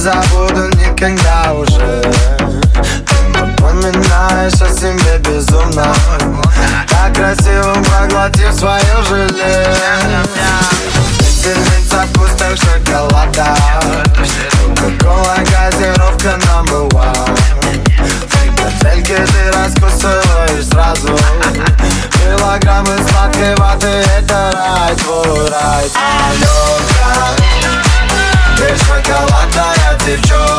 забуду никогда уже. Ты напоминаешь о себе безумно. Так красивым проглотив свое желе. Пепельница пустых шоколада Кока-кола, газировка number one? Фрикадельки ты раскусываешь сразу. Килограммы сладкой ваты Это рай, твой рай Аленка шоколадная девчонка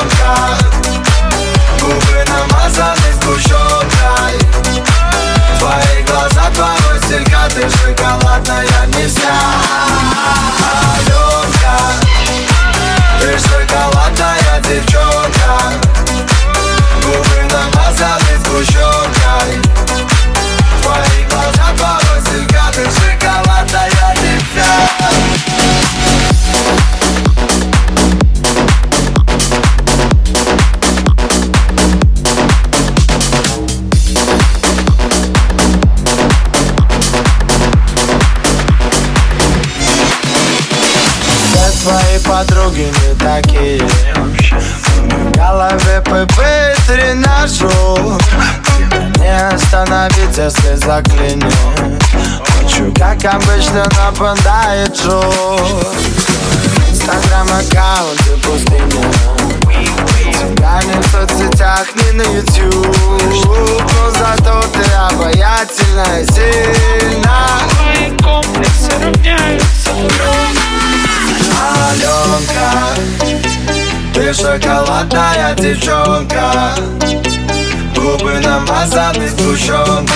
подруги не такие. В голове ПП тренажер Не остановить, если заклинит Хочу, как обычно, нападает жор Инстаграм аккаунты пустыня Тебя не в соцсетях, не на YouTube Но зато ты обаятельна и Ты шоколадная девчонка. Губы намазаны сгущенкой